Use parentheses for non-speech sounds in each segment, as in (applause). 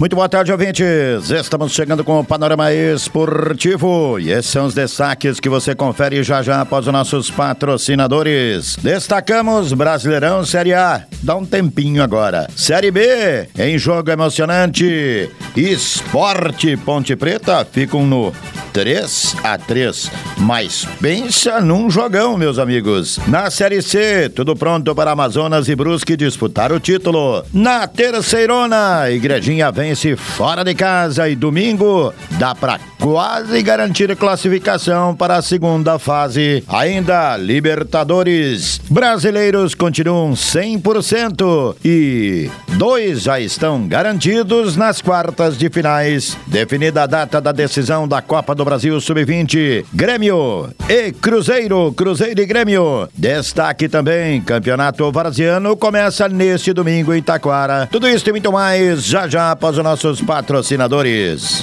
Muito boa tarde, ouvintes. Estamos chegando com o Panorama Esportivo e esses são os destaques que você confere já já após os nossos patrocinadores. Destacamos Brasileirão Série A. Dá um tempinho agora. Série B, em jogo emocionante. Esporte Ponte Preta ficam no 3 a 3. Mas pensa num jogão, meus amigos. Na Série C, tudo pronto para Amazonas e Brusque disputar o título. Na Terceirona, Igrejinha Fluminense fora de casa e domingo dá para quase garantir classificação para a segunda fase. Ainda Libertadores. Brasileiros continuam 100% e dois já estão garantidos nas quartas de finais. Definida a data da decisão da Copa do Brasil Sub-20, Grêmio e Cruzeiro, Cruzeiro e Grêmio. Destaque também, Campeonato Varziano começa neste domingo em Taquara. Tudo isso e muito mais já já após os nossos patrocinadores.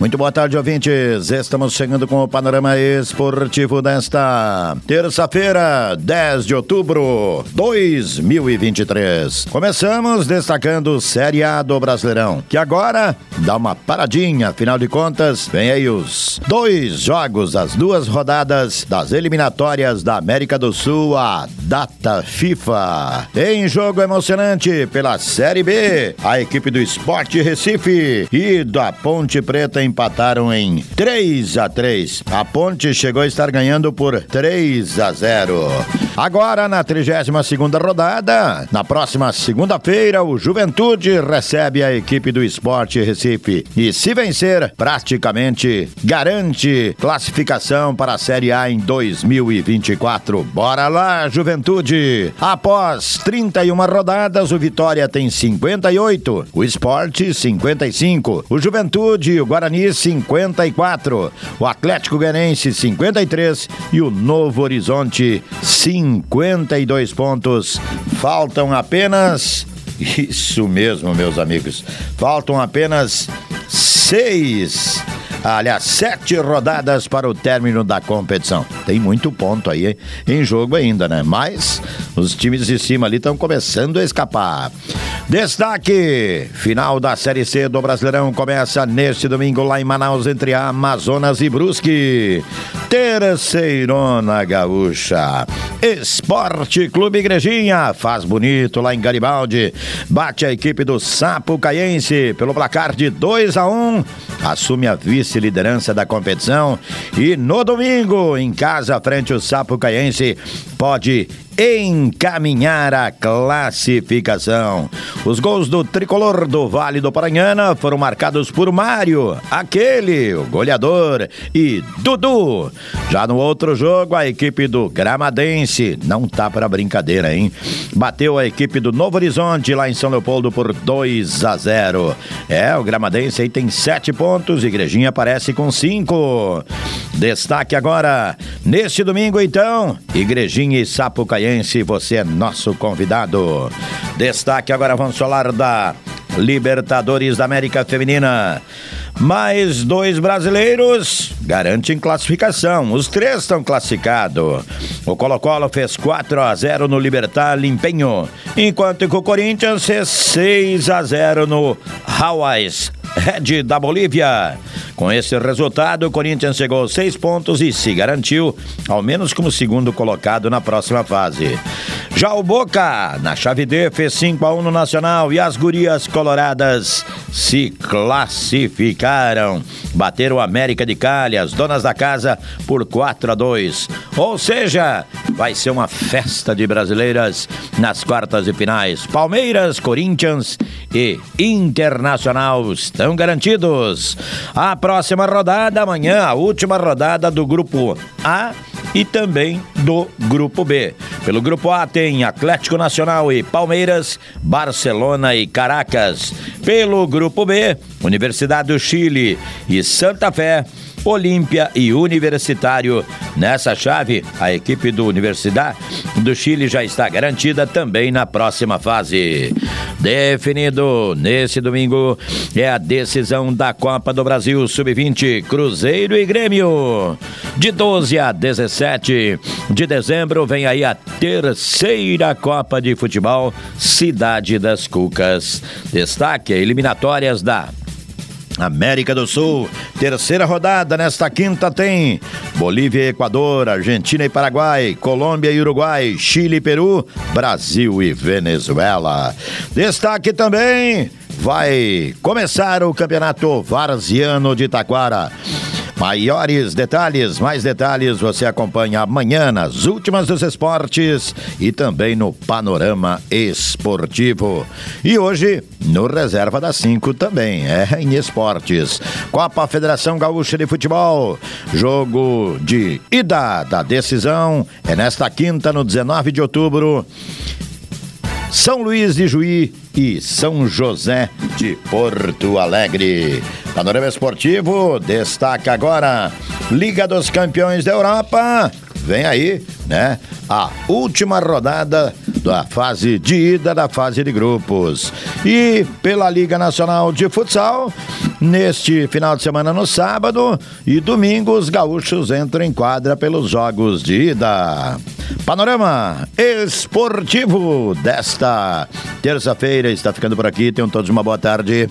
Muito boa tarde, ouvintes. Estamos chegando com o panorama esportivo desta terça-feira, 10 de outubro de 2023. Começamos destacando Série A do Brasileirão, que agora dá uma paradinha. Afinal de contas, vem aí os dois jogos, as duas rodadas das eliminatórias da América do Sul, a data FIFA. Em jogo emocionante pela Série B, a equipe do Esporte Recife e da Ponte Preta em empataram em 3 a 3. A Ponte chegou a estar ganhando por 3 a 0. Agora, na 32 segunda rodada, na próxima segunda-feira, o Juventude recebe a equipe do Esporte Recife. E se vencer, praticamente garante classificação para a Série A em 2024. Bora lá, Juventude! Após 31 rodadas, o Vitória tem 58, o Esporte 55, o Juventude e o Guarani Guarani 54, o Atlético Guanense 53 e o Novo Horizonte 52 pontos. Faltam apenas (laughs) isso mesmo, meus amigos. Faltam apenas seis aliás, sete rodadas para o término da competição. Tem muito ponto aí em jogo ainda, né? Mas os times de cima ali estão começando a escapar. Destaque: final da Série C do Brasileirão começa neste domingo lá em Manaus, entre Amazonas e Brusque. Terceirona Gaúcha. Esporte Clube Igrejinha faz bonito lá em Garibaldi. Bate a equipe do Sapo Caiense pelo placar de 2 a 1. Um, assume a vice-liderança da competição e no domingo, em casa frente ao Sapo Caiense, pode encaminhar a classificação. Os gols do tricolor do Vale do Paranhana foram marcados por Mário, aquele, o goleador, e Dudu. Já no outro jogo, a equipe do Gramadense não tá para brincadeira, hein? Bateu a equipe do Novo Horizonte lá em São Leopoldo por 2 a 0. É, o Gramadense aí tem sete pontos, Igrejinha aparece com cinco. Destaque agora, neste domingo então, Igrejinha e Sapucaí você é nosso convidado. Destaque agora, vamos falar da Libertadores da América Feminina. Mais dois brasileiros garantem classificação. Os três estão classificados. O Colo-Colo fez 4 a 0 no Libertar Limpenho, enquanto que o Corinthians fez 6 a 0 no Hawaii's Red da Bolívia. Com esse resultado, o Corinthians chegou seis pontos e se garantiu, ao menos como segundo colocado na próxima fase. Já o Boca, na chave D, fez 5 a 1 no Nacional e as gurias coloradas se classificaram. Bateram América de Cali, as donas da casa, por 4 a 2. Ou seja, vai ser uma festa de brasileiras nas quartas e finais. Palmeiras, Corinthians e Internacional estão garantidos. A próxima rodada amanhã, a última rodada do grupo A e também do grupo B. Pelo grupo A tem Atlético Nacional e Palmeiras, Barcelona e Caracas. Pelo grupo B, Universidade do Chile e Santa Fé. Olímpia e Universitário. Nessa chave, a equipe do Universidade do Chile já está garantida também na próxima fase. Definido nesse domingo é a decisão da Copa do Brasil Sub-20 Cruzeiro e Grêmio. De 12 a 17 de dezembro vem aí a terceira Copa de Futebol Cidade das Cucas. Destaque eliminatórias da América do Sul, terceira rodada nesta quinta tem Bolívia e Equador, Argentina e Paraguai, Colômbia e Uruguai, Chile e Peru, Brasil e Venezuela. Destaque também vai começar o Campeonato Varziano de Taquara. Maiores detalhes, mais detalhes você acompanha amanhã nas últimas dos esportes e também no Panorama Esportivo. E hoje, no Reserva das 5 também, é em esportes. Copa Federação Gaúcha de Futebol, jogo de ida da decisão é nesta quinta, no 19 de outubro. São Luís de Juí e São José de Porto Alegre. Panorama Esportivo destaca agora Liga dos Campeões da Europa. Vem aí, né? A última rodada da fase de ida da fase de grupos. E pela Liga Nacional de Futsal, neste final de semana no sábado e domingo, os gaúchos entram em quadra pelos jogos de ida. Panorama esportivo desta terça-feira está ficando por aqui. Tenham todos uma boa tarde.